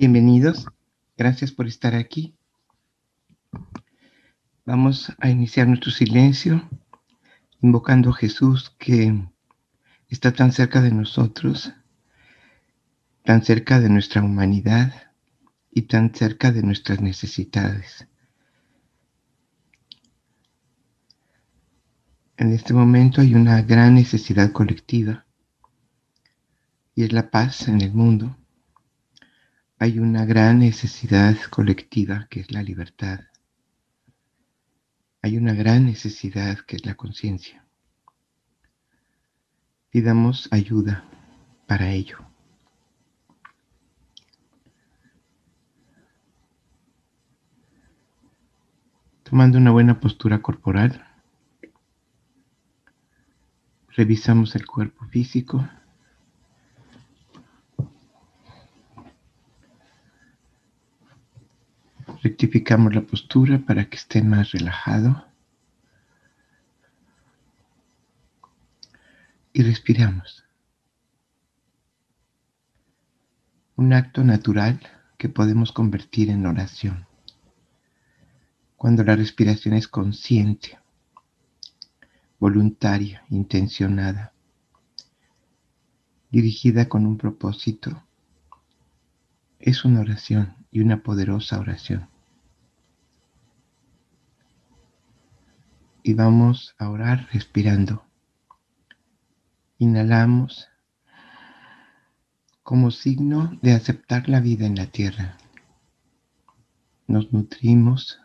Bienvenidos, gracias por estar aquí. Vamos a iniciar nuestro silencio invocando a Jesús que está tan cerca de nosotros, tan cerca de nuestra humanidad y tan cerca de nuestras necesidades. En este momento hay una gran necesidad colectiva y es la paz en el mundo hay una gran necesidad colectiva que es la libertad. Hay una gran necesidad que es la conciencia. Pidamos ayuda para ello. Tomando una buena postura corporal, revisamos el cuerpo físico Rectificamos la postura para que esté más relajado. Y respiramos. Un acto natural que podemos convertir en oración. Cuando la respiración es consciente, voluntaria, intencionada, dirigida con un propósito, es una oración y una poderosa oración. Y vamos a orar respirando. Inhalamos como signo de aceptar la vida en la tierra. Nos nutrimos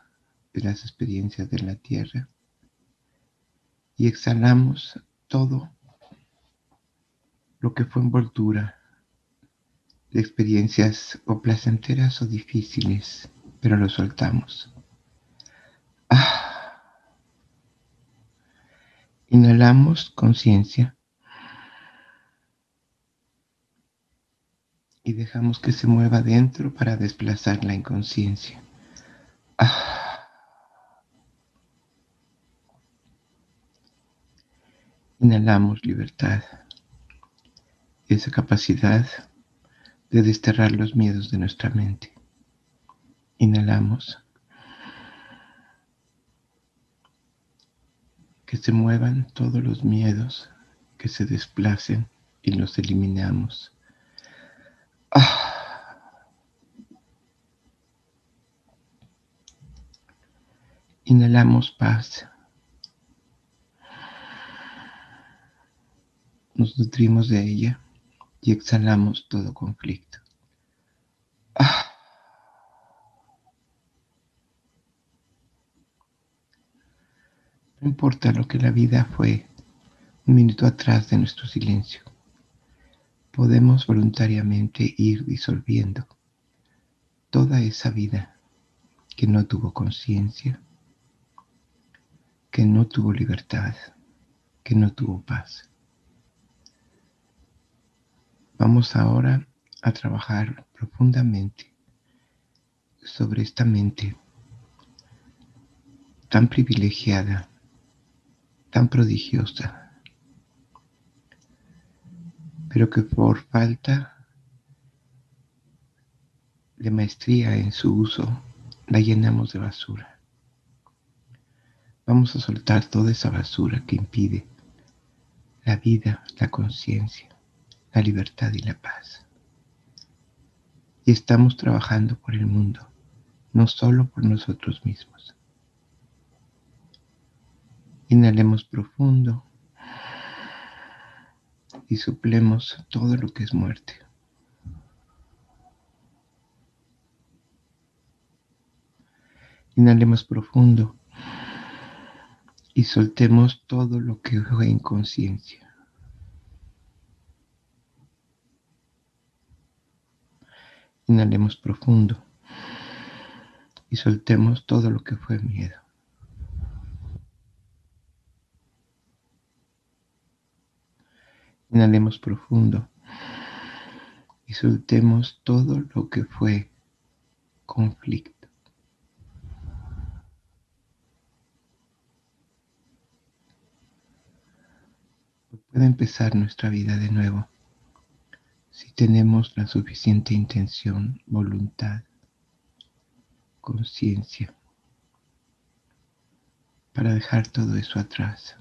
de las experiencias de la tierra y exhalamos todo lo que fue envoltura de experiencias o placenteras o difíciles, pero lo soltamos. Ah. Inhalamos conciencia y dejamos que se mueva dentro para desplazar la inconsciencia. Ah. Inhalamos libertad, esa capacidad de desterrar los miedos de nuestra mente. Inhalamos. Que se muevan todos los miedos, que se desplacen y los eliminamos. Ah. Inhalamos paz. Nos nutrimos de ella y exhalamos todo conflicto. Ah. No importa lo que la vida fue un minuto atrás de nuestro silencio. Podemos voluntariamente ir disolviendo toda esa vida que no tuvo conciencia, que no tuvo libertad, que no tuvo paz. Vamos ahora a trabajar profundamente sobre esta mente tan privilegiada, tan prodigiosa, pero que por falta de maestría en su uso la llenamos de basura. Vamos a soltar toda esa basura que impide la vida, la conciencia la libertad y la paz. Y estamos trabajando por el mundo, no solo por nosotros mismos. Inhalemos profundo y suplemos todo lo que es muerte. Inhalemos profundo y soltemos todo lo que fue inconsciencia. Inhalemos profundo y soltemos todo lo que fue miedo. Inhalemos profundo y soltemos todo lo que fue conflicto. Puede empezar nuestra vida de nuevo tenemos la suficiente intención, voluntad, conciencia para dejar todo eso atrás.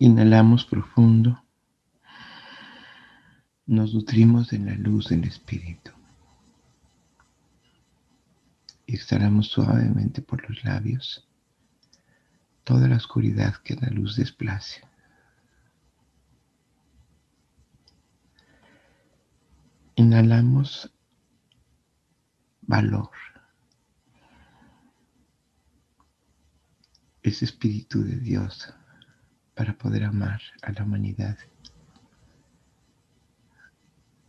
Inhalamos profundo. Nos nutrimos de la luz del Espíritu. Exhalamos suavemente por los labios toda la oscuridad que la luz desplace. Inhalamos valor. Ese espíritu de Dios para poder amar a la humanidad,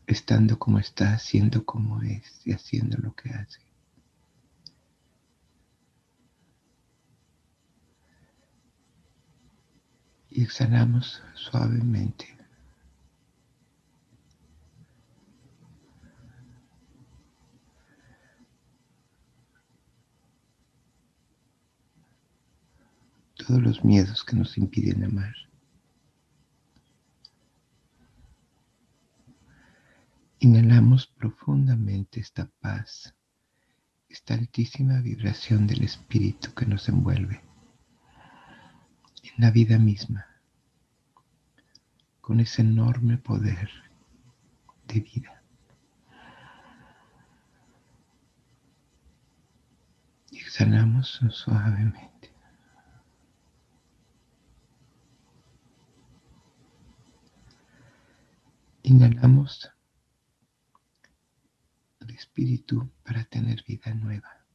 estando como está, siendo como es y haciendo lo que hace. Y exhalamos suavemente. Todos los miedos que nos impiden amar. Inhalamos profundamente esta paz, esta altísima vibración del espíritu que nos envuelve en la vida misma, con ese enorme poder de vida. Exhalamos suavemente. Inhalamos el espíritu para tener vida nueva,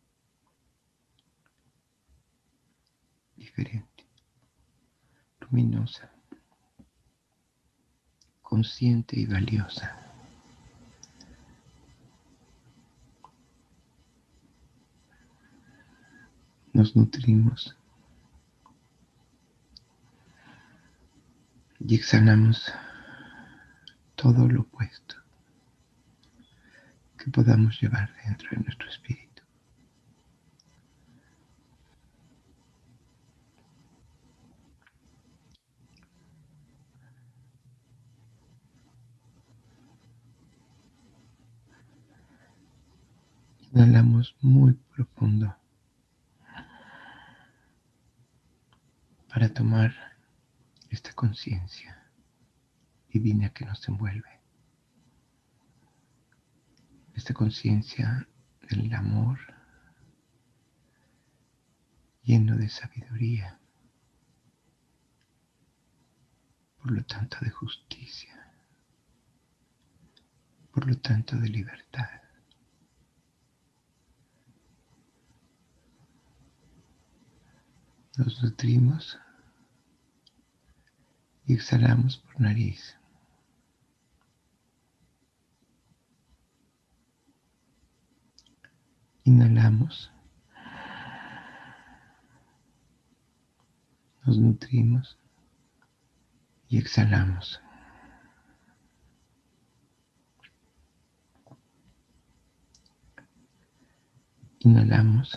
diferente, luminosa, consciente y valiosa. Nos nutrimos y exhalamos todo lo opuesto que podamos llevar dentro de nuestro espíritu. Inhalamos muy profundo para tomar esta conciencia divina que nos envuelve. Esta conciencia del amor lleno de sabiduría, por lo tanto de justicia, por lo tanto de libertad. Nos nutrimos y exhalamos por nariz. Inhalamos. Nos nutrimos y exhalamos. Inhalamos.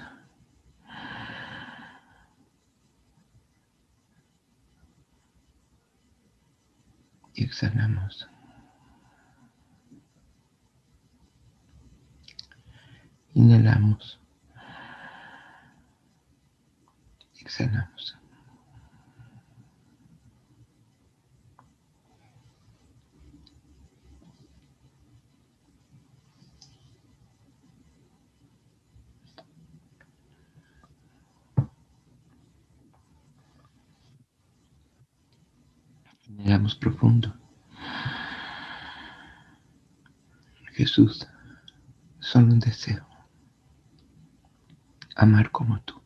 Y exhalamos. Inhalamos. Exhalamos. Inhalamos profundo. Jesús, solo un deseo amar como tú.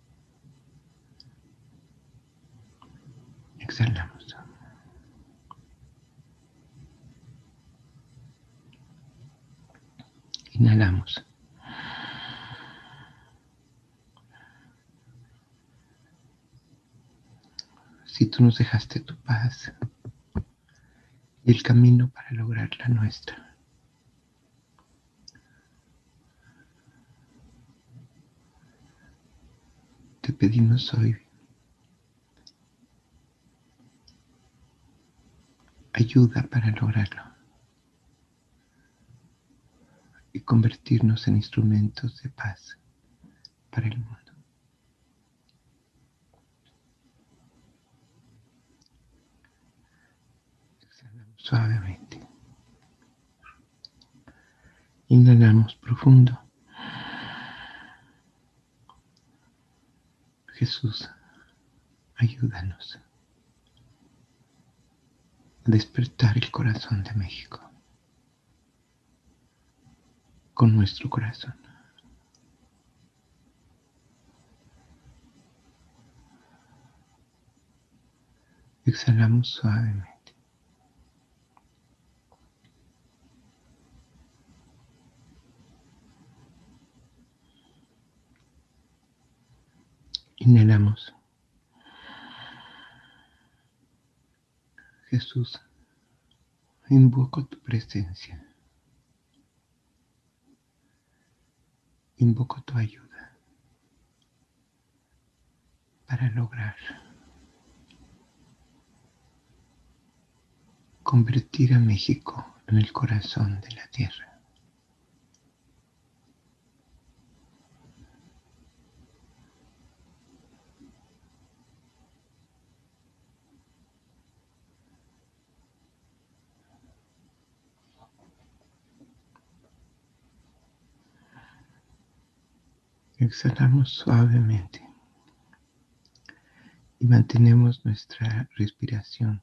Exhalamos. Inhalamos. Si tú nos dejaste tu paz y el camino para lograr la nuestra. Te pedimos hoy ayuda para lograrlo y convertirnos en instrumentos de paz para el mundo. Exhalamos suavemente. Inhalamos profundo. Jesús, ayúdanos a despertar el corazón de México con nuestro corazón. Exhalamos suavemente. Inhalamos. Jesús, invoco tu presencia. Invoco tu ayuda para lograr convertir a México en el corazón de la tierra. Exhalamos suavemente y mantenemos nuestra respiración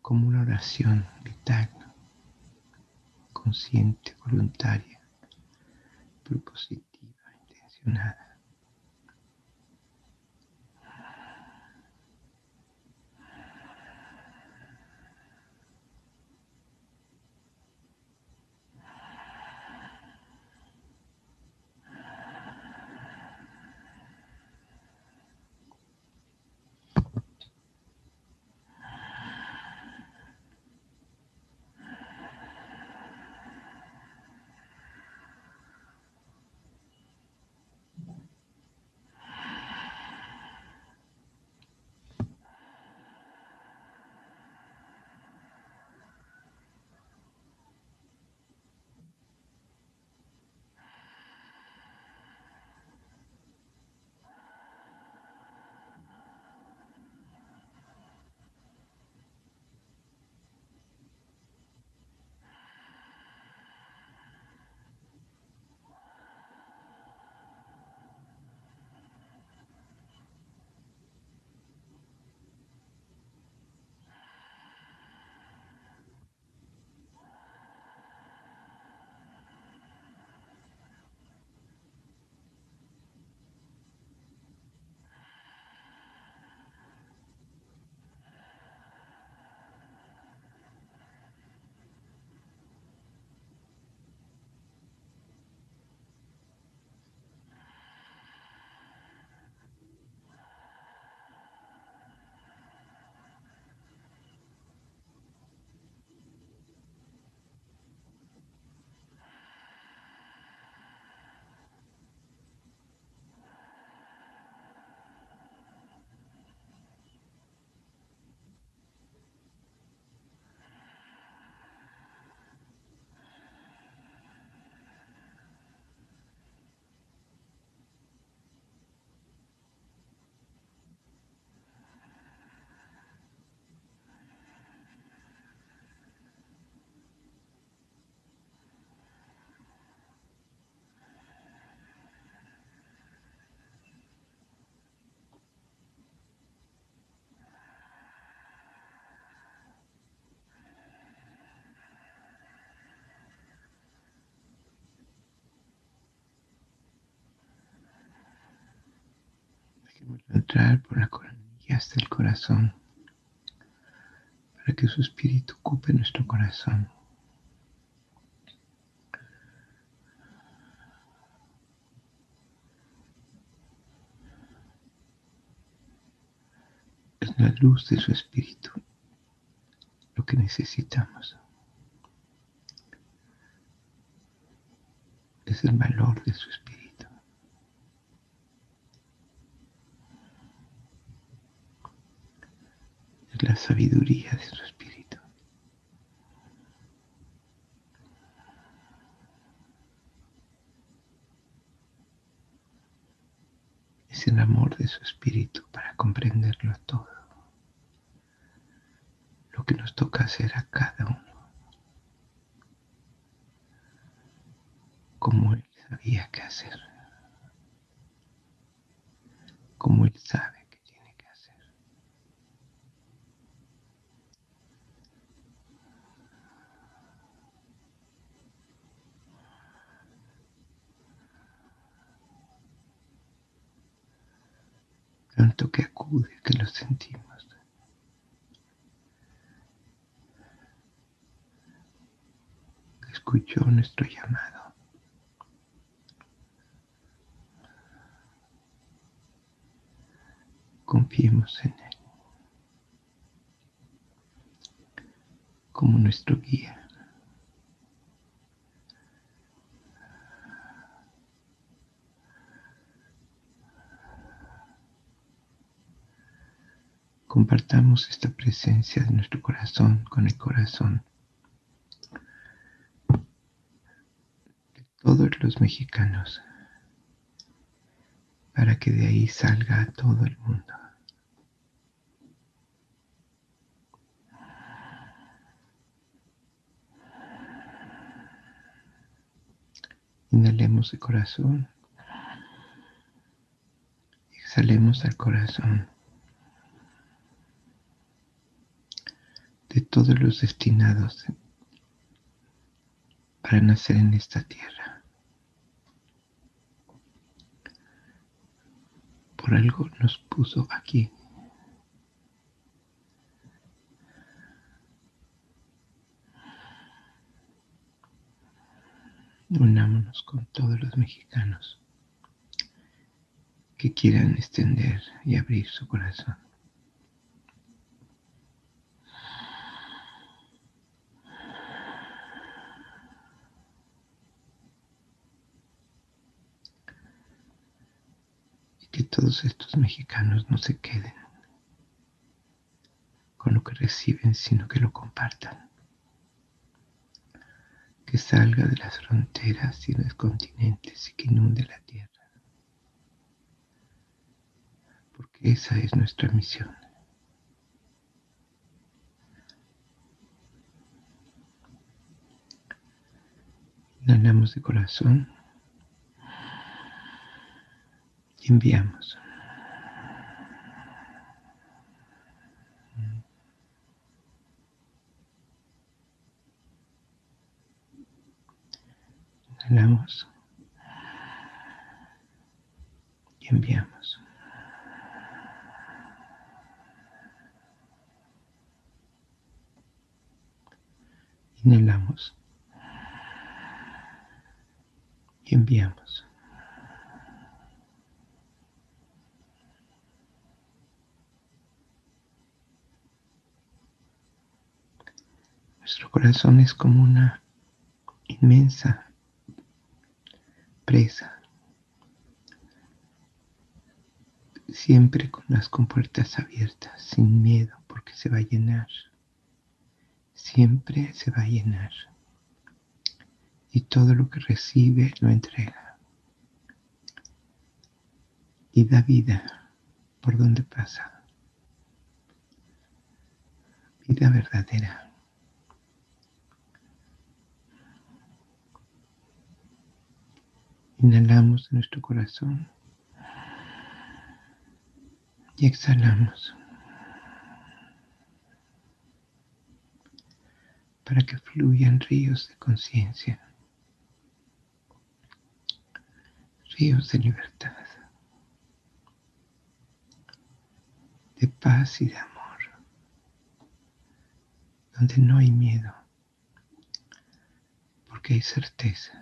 como una oración vital, consciente, voluntaria, propositiva, intencionada. Entrar por la coronilla hasta el corazón, para que su espíritu ocupe nuestro corazón. Es la luz de su espíritu lo que necesitamos. Es el valor de su espíritu. la sabiduría de su espíritu. Es el amor de su espíritu para comprenderlo todo, lo que nos toca hacer a cada uno, como él sabía qué hacer, como él sabe Tanto que acude que lo sentimos. Escuchó nuestro llamado. Confiemos en Él como nuestro guía. Compartamos esta presencia de nuestro corazón con el corazón de todos los mexicanos para que de ahí salga a todo el mundo. Inhalemos el corazón. Exhalemos al corazón. Todos los destinados para nacer en esta tierra. Por algo nos puso aquí. Unámonos con todos los mexicanos que quieran extender y abrir su corazón. que todos estos mexicanos no se queden con lo que reciben, sino que lo compartan. Que salga de las fronteras y los continentes y que inunde la tierra. Porque esa es nuestra misión. Inhalamos de corazón y enviamos. Inhalamos y enviamos. Inhalamos y enviamos. Nuestro corazón es como una inmensa presa, siempre con las compuertas abiertas, sin miedo, porque se va a llenar, siempre se va a llenar. Y todo lo que recibe lo entrega. Y da vida por donde pasa. Vida verdadera. Inhalamos en nuestro corazón y exhalamos para que fluyan ríos de conciencia, ríos de libertad, de paz y de amor, donde no hay miedo, porque hay certeza.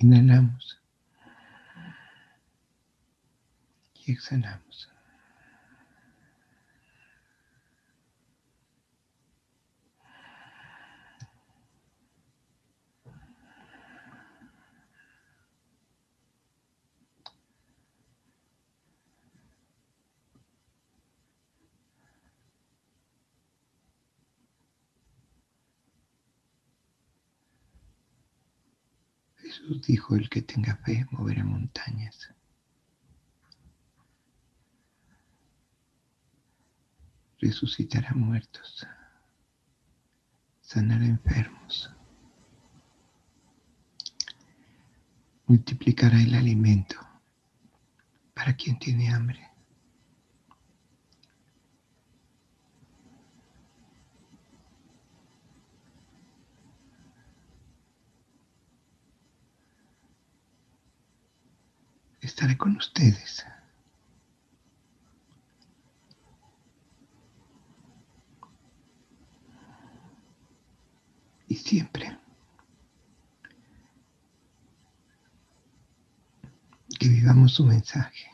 Inhalamos y exhalamos. Jesús dijo, el que tenga fe moverá montañas. Resucitará muertos, sanará enfermos, multiplicará el alimento para quien tiene hambre. Estaré con ustedes. Y siempre que vivamos su mensaje,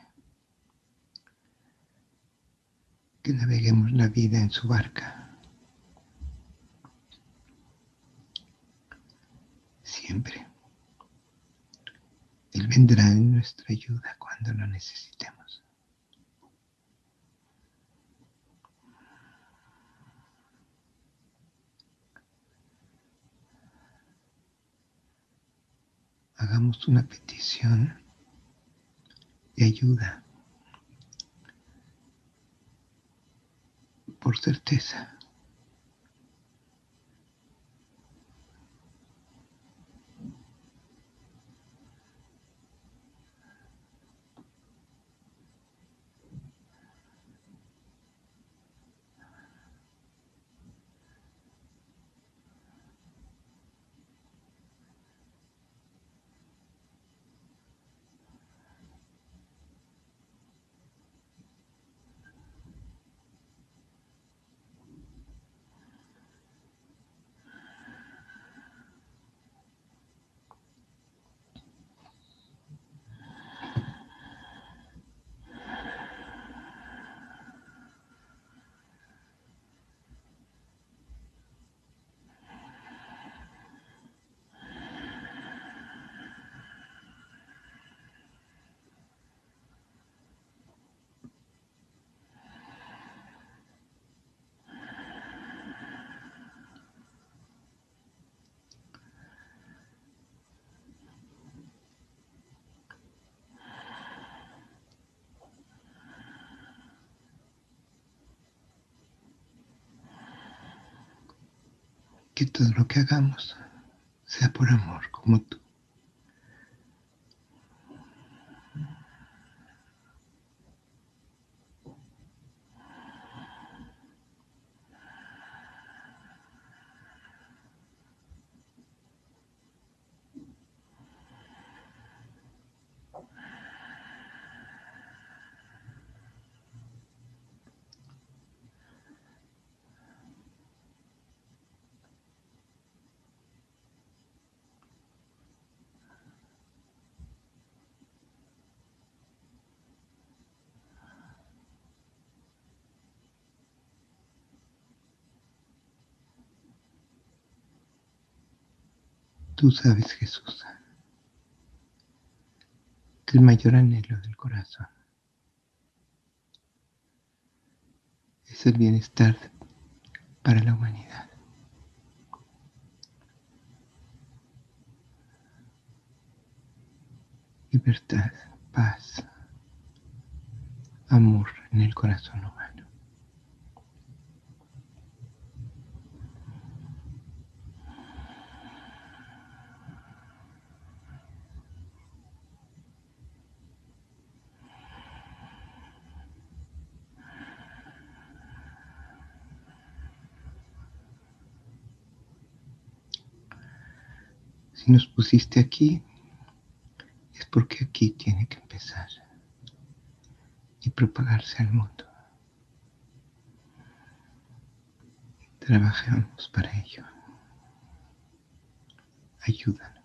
que naveguemos la vida en su barca. Siempre. Vendrá en nuestra ayuda cuando lo necesitemos. Hagamos una petición de ayuda por certeza. Que todo lo que hagamos sea por amor, como tú. Tú sabes, Jesús, que el mayor anhelo del corazón es el bienestar para la humanidad. Libertad, paz, amor en el corazón humano. Si nos pusiste aquí, es porque aquí tiene que empezar y propagarse al mundo. Trabajemos para ello. Ayúdanos.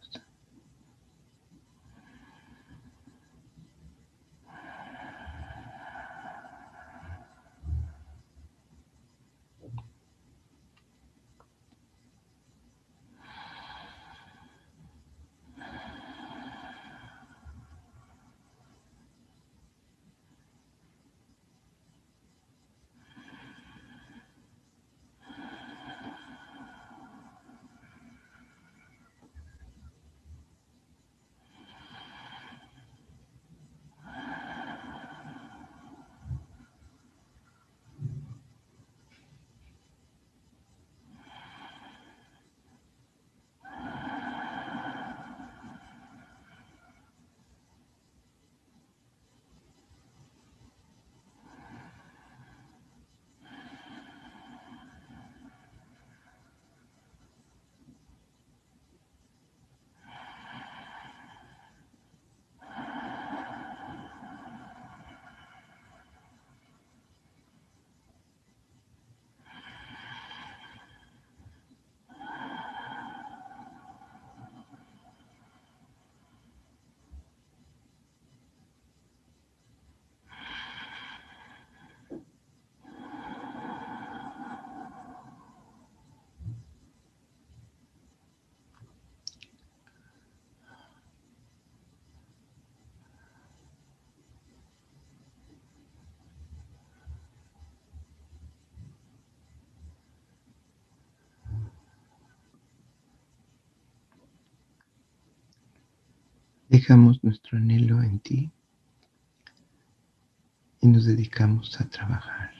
Dejamos nuestro anhelo en ti y nos dedicamos a trabajar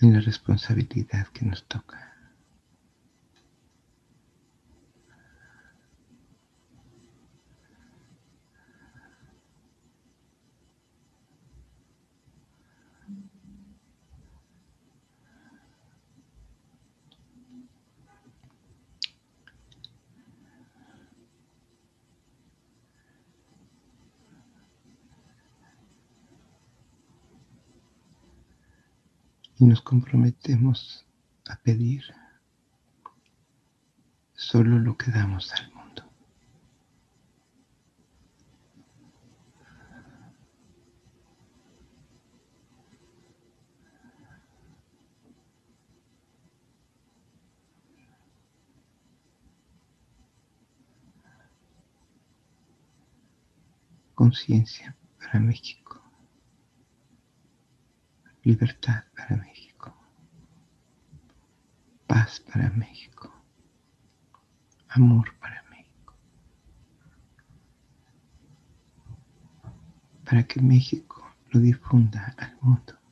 en la responsabilidad que nos toca. Y nos comprometemos a pedir solo lo que damos al mundo. Conciencia para México libertad para México, paz para México, amor para México, para que México lo difunda al mundo.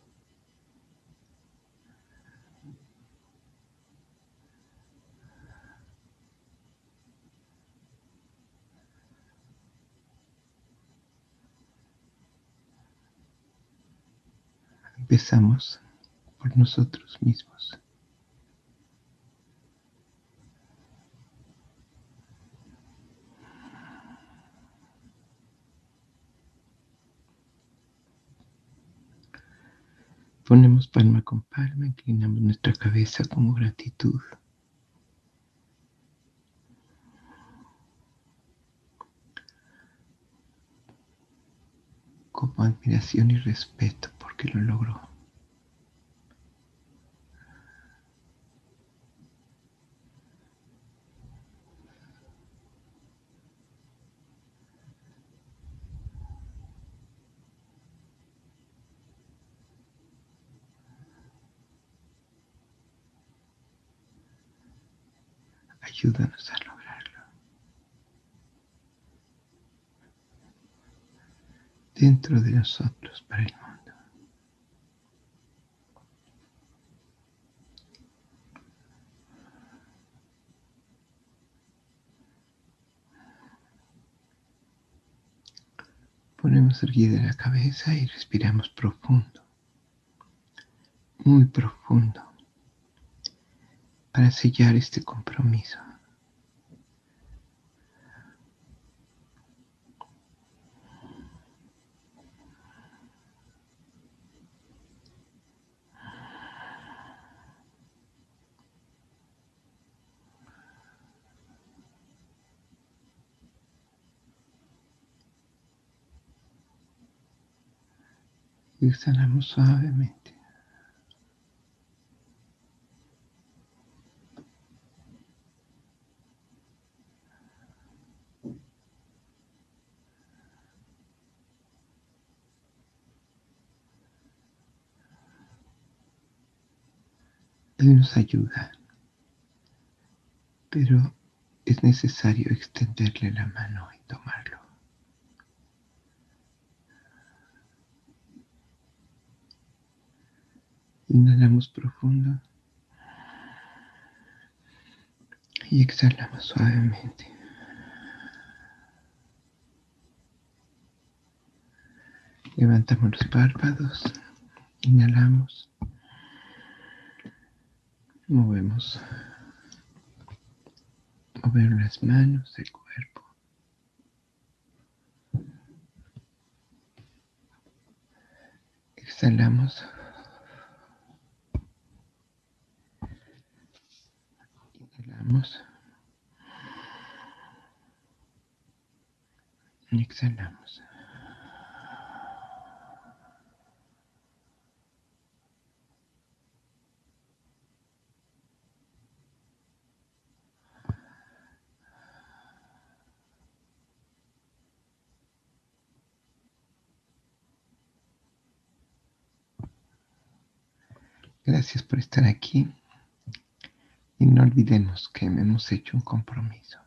Empezamos por nosotros mismos. Ponemos palma con palma, inclinamos nuestra cabeza como gratitud. Como admiración y respeto porque lo logró. Ayúdanos a lograrlo. Dentro de nosotros para el erguida la cabeza y respiramos profundo, muy profundo para sellar este compromiso. Exhalamos suavemente. Él nos ayuda, pero es necesario extenderle la mano y tomarlo. Inhalamos profundo y exhalamos suavemente. Levantamos los párpados, inhalamos Movemos. Mover las manos, el cuerpo. Exhalamos. Inhalamos. Exhalamos. Gracias por estar aquí y no olvidemos que hemos hecho un compromiso.